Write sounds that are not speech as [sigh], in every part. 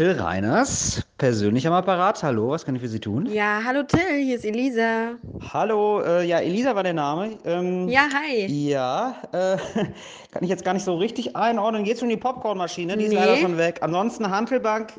Till Reiners, persönlich am Apparat. Hallo, was kann ich für Sie tun? Ja, hallo Till, hier ist Elisa. Hallo, äh, ja, Elisa war der Name. Ähm, Ja, hi. Ja, äh, [laughs] kann ich jetzt gar nicht so richtig einordnen. Geht es um die Popcornmaschine? Die ist Nee. leider schon weg. Ansonsten Handelbank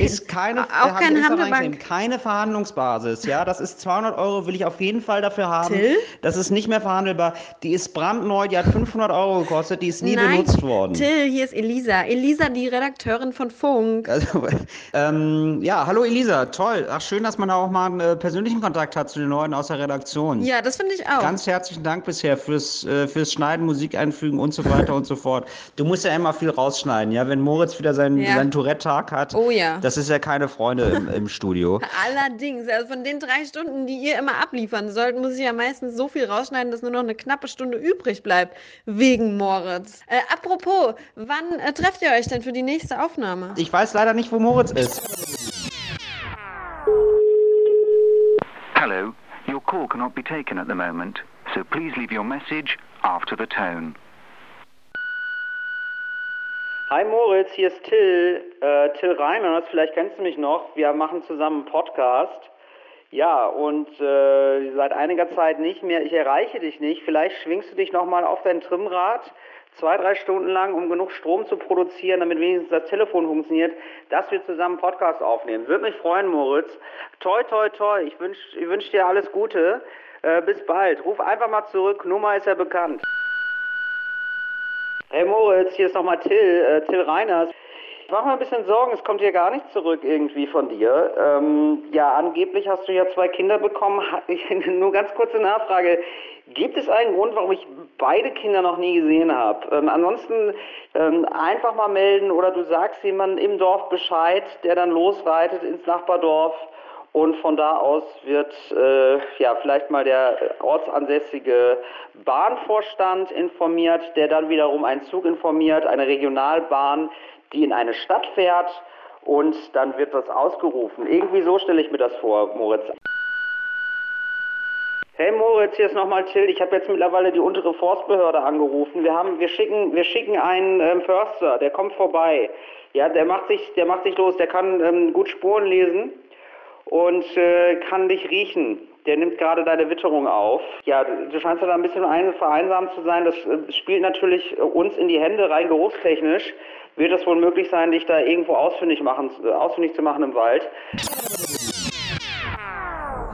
ist keine, auch kein ist Handelbank. keine Verhandlungsbasis. Ja, das ist 200 Euro, will ich auf jeden Fall dafür haben. Till? Das ist nicht mehr verhandelbar. Die ist brandneu, die hat 500 Euro gekostet, die ist nie Nein, benutzt worden. Till, hier ist Elisa. Elisa, die Redakteurin von Funk. Also, [laughs] ähm, ja, hallo Elisa, toll. Ach, schön, dass man da auch mal einen äh, persönlichen Kontakt hat zu den Leuten aus der Redaktion. Ja, das finde ich auch. Ganz herzlichen Dank bisher fürs, äh, fürs Schneiden, Musik einfügen und so weiter und so fort. Du musst ja immer viel rausschneiden, ja? Wenn Moritz wieder seinen, Ja. seinen Tourette-Tag hat, Oh ja. das ist ja keine Freunde im, im Studio. [laughs] Allerdings, also von den drei Stunden, die ihr immer abliefern sollt, muss ich ja meistens so viel rausschneiden, dass nur noch eine knappe Stunde übrig bleibt. Wegen Moritz. Äh, apropos, wann äh, trefft ihr euch denn für die nächste Aufnahme? Ich weiß leider nicht, wo Moritz ist. Hello, your call cannot be taken at the moment, so please leave your message after the tone. Hi Moritz, hier ist Till, äh, Till Reiners, vielleicht kennst du mich noch. Wir machen zusammen einen Podcast. Ja, und äh, seit einiger Zeit nicht mehr. Ich erreiche dich nicht. Vielleicht schwingst du dich nochmal auf dein Trimmrad zwei, drei Stunden lang, um genug Strom zu produzieren, damit wenigstens das Telefon funktioniert, dass wir zusammen Podcast aufnehmen. Würde mich freuen, Moritz. Toi, toi, toi. Ich wünsche ich wünsch dir alles Gute. Äh, bis bald. Ruf einfach mal zurück. Nummer ist ja bekannt. Hey Moritz, hier ist nochmal Till, äh, Till Reiners. Ich mache mir ein bisschen Sorgen, es kommt hier gar nichts zurück irgendwie von dir. Ähm, ja, angeblich hast du ja zwei Kinder bekommen. [laughs] Nur ganz kurze Nachfrage. Gibt es einen Grund, warum ich beide Kinder noch nie gesehen habe? Ähm, ansonsten ähm, einfach mal melden oder du sagst jemandem im Dorf Bescheid, der dann losreitet ins Nachbardorf. Und von da aus wird äh, ja vielleicht mal der ortsansässige Bahnvorstand informiert, der dann wiederum einen Zug informiert, eine Regionalbahn, die in eine Stadt fährt und dann wird das ausgerufen. Irgendwie so stelle ich mir das vor, Moritz. Hey Moritz, hier ist nochmal Till. Ich habe jetzt mittlerweile die untere Forstbehörde angerufen. Wir haben, wir schicken, wir schicken einen ähm, Förster, der kommt vorbei. Ja, der macht sich, der macht sich los. Der kann ähm, gut Spuren lesen und äh, kann dich riechen. Der nimmt gerade deine Witterung auf. Ja, du, scheinst ja da ein bisschen ein, vereinsamt zu sein. Das äh, spielt natürlich äh, uns in die Hände, rein geruchstechnisch. Wird es wohl möglich sein, dich da irgendwo ausfindig, machen, ausfindig zu machen im Wald?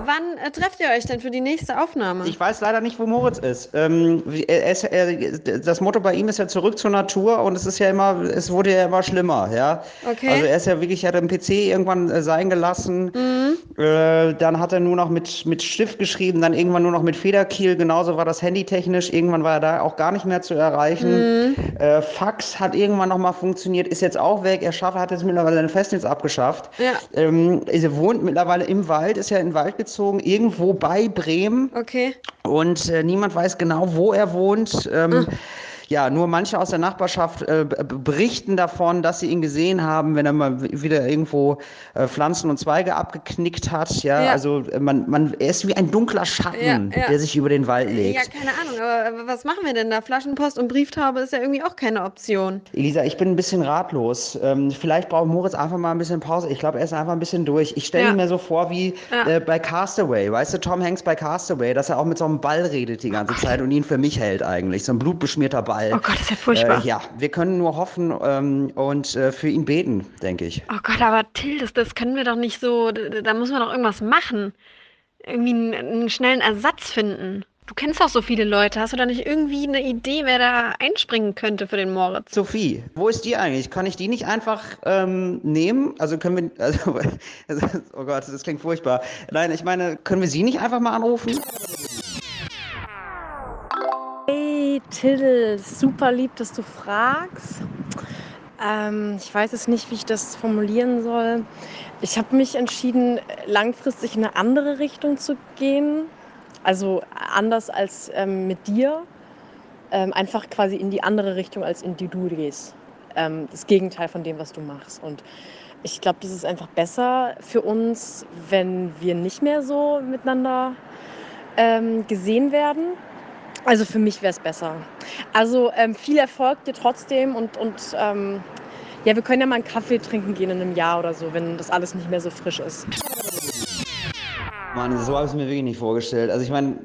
Wann äh, trefft ihr euch denn für die nächste Aufnahme? Ich weiß leider nicht, wo Moritz ist. Ähm, er ist er, das Motto bei ihm ist ja zurück zur Natur und es ist ja immer, es wurde ja immer schlimmer, ja. Okay. Also er ist ja wirklich, er hat den PC irgendwann äh, sein gelassen. Äh, dann hat er nur noch mit, mit Stift geschrieben, dann irgendwann nur noch mit Federkiel. Genauso war das Handy technisch. Irgendwann war er da auch gar nicht mehr zu erreichen. Äh, Fax hat irgendwann noch mal funktioniert, ist jetzt auch weg. Er schafft, hat jetzt mittlerweile ein Festnetz abgeschafft. Ja. Ähm, er wohnt mittlerweile im Wald, ist ja in den Wald gezogen, irgendwo bei Bremen. Okay. Und äh, niemand weiß genau, wo er wohnt. Ähm, Ja, nur manche aus der Nachbarschaft äh, berichten davon, dass sie ihn gesehen haben, wenn er mal wieder irgendwo äh, Pflanzen und Zweige abgeknickt hat. Ja, Ja. also äh, man, man, er ist wie ein dunkler Schatten, Ja, ja. der sich über den Wald Ja, legt. keine Ahnung, aber äh, was machen wir denn da? Flaschenpost und Brieftaube ist ja irgendwie auch keine Option. Elisa, ich bin ein bisschen ratlos. Ähm, vielleicht braucht Moritz einfach mal ein bisschen Pause. Ich glaube, er ist einfach ein bisschen durch. Ich stelle Ja. mir so vor wie Ja. äh, bei Castaway. Weißt du, Tom Hanks bei Castaway, dass er auch mit so einem Ball redet die ganze Zeit und ihn für mich hält eigentlich. So ein blutbeschmierter Ball. Oh Gott, das ist ja furchtbar. Äh, ja, wir können nur hoffen ähm, und äh, für ihn beten, denke ich. Oh Gott, aber Till, das, das können wir doch nicht so. Da, muss man doch irgendwas machen. Irgendwie einen, einen schnellen Ersatz finden. Du kennst doch so viele Leute. Hast du da nicht irgendwie eine Idee, wer da einspringen könnte für den Moritz? Sophie, wo ist die eigentlich? Kann ich die nicht einfach ähm, nehmen? Also können wir, [laughs] also, oh Gott, das klingt furchtbar. Nein, ich meine, können wir sie nicht einfach mal anrufen? Till, super lieb, dass du fragst. Ähm, ich weiß es nicht, wie ich das formulieren soll. Ich habe mich entschieden, langfristig in eine andere Richtung zu gehen. Also anders als ähm, mit dir. Ähm, einfach quasi in die andere Richtung, als in die du gehst. Ähm, das Gegenteil von dem, was du machst. Und ich glaube, das ist einfach besser für uns, wenn wir nicht mehr so miteinander ähm, gesehen werden. Also für mich wäre es besser. Also ähm, viel Erfolg dir trotzdem und, und ähm, Ja, wir können ja mal einen Kaffee trinken gehen in einem Jahr oder so, wenn das alles nicht mehr so frisch ist. Mann, so habe ich es mir wirklich nicht vorgestellt. Also ich meine,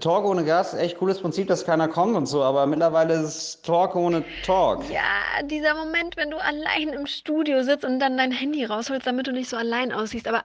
Talk ohne Gast, echt cooles Prinzip, dass keiner kommt und so, aber mittlerweile ist es Talk ohne Talk. Ja, dieser Moment, wenn du allein im Studio sitzt und dann dein Handy rausholst, damit du nicht so allein aussiehst. Aber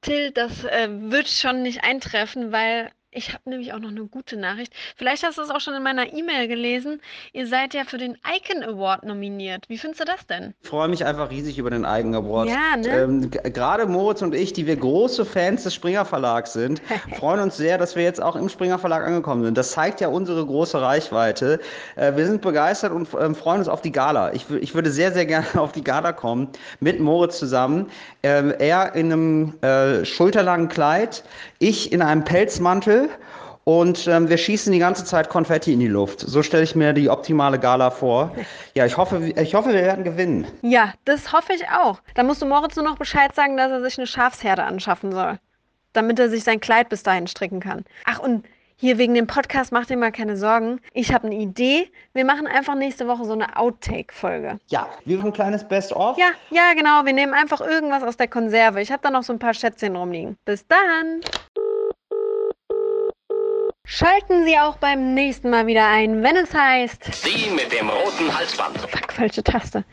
Till, das äh, wird schon nicht eintreffen, weil ich habe nämlich auch noch eine gute Nachricht. Vielleicht hast du es auch schon in meiner E-Mail gelesen. Ihr seid ja für den Icon Award nominiert. Wie findest du das denn? Ich freue mich einfach riesig über den Icon Award. Ja, ne? Ähm, Gerade Moritz und ich, die wir große Fans des Springer Verlags sind, [laughs] freuen uns sehr, dass wir jetzt auch im Springer Verlag angekommen sind. Das zeigt ja unsere große Reichweite. Äh, wir sind begeistert und äh, freuen uns auf die Gala. Ich, ich, würde sehr, sehr gerne [laughs] auf die Gala kommen mit Moritz zusammen. Ähm, er in einem äh, schulterlangen Kleid, ich in einem Pelzmantel und ähm, wir schießen die ganze Zeit Konfetti in die Luft. So stelle ich mir die optimale Gala vor. Ja, ich hoffe, ich hoffe, wir werden gewinnen. Ja, das hoffe ich auch. Dann musst du Moritz nur noch Bescheid sagen, dass er sich eine Schafsherde anschaffen soll. Damit er sich sein Kleid bis dahin stricken kann. Ach, und hier wegen dem Podcast macht ihr mal keine Sorgen. Ich habe eine Idee. Wir machen einfach nächste Woche so eine Outtake-Folge. Ja, wie ein kleines Best-of. Ja, ja, genau. Wir nehmen einfach irgendwas aus der Konserve. Ich habe da noch so ein paar Schätzchen rumliegen. Bis dann. Schalten Sie auch beim nächsten Mal wieder ein, wenn es heißt. Die mit dem roten Halsband. Fuck, falsche Taste.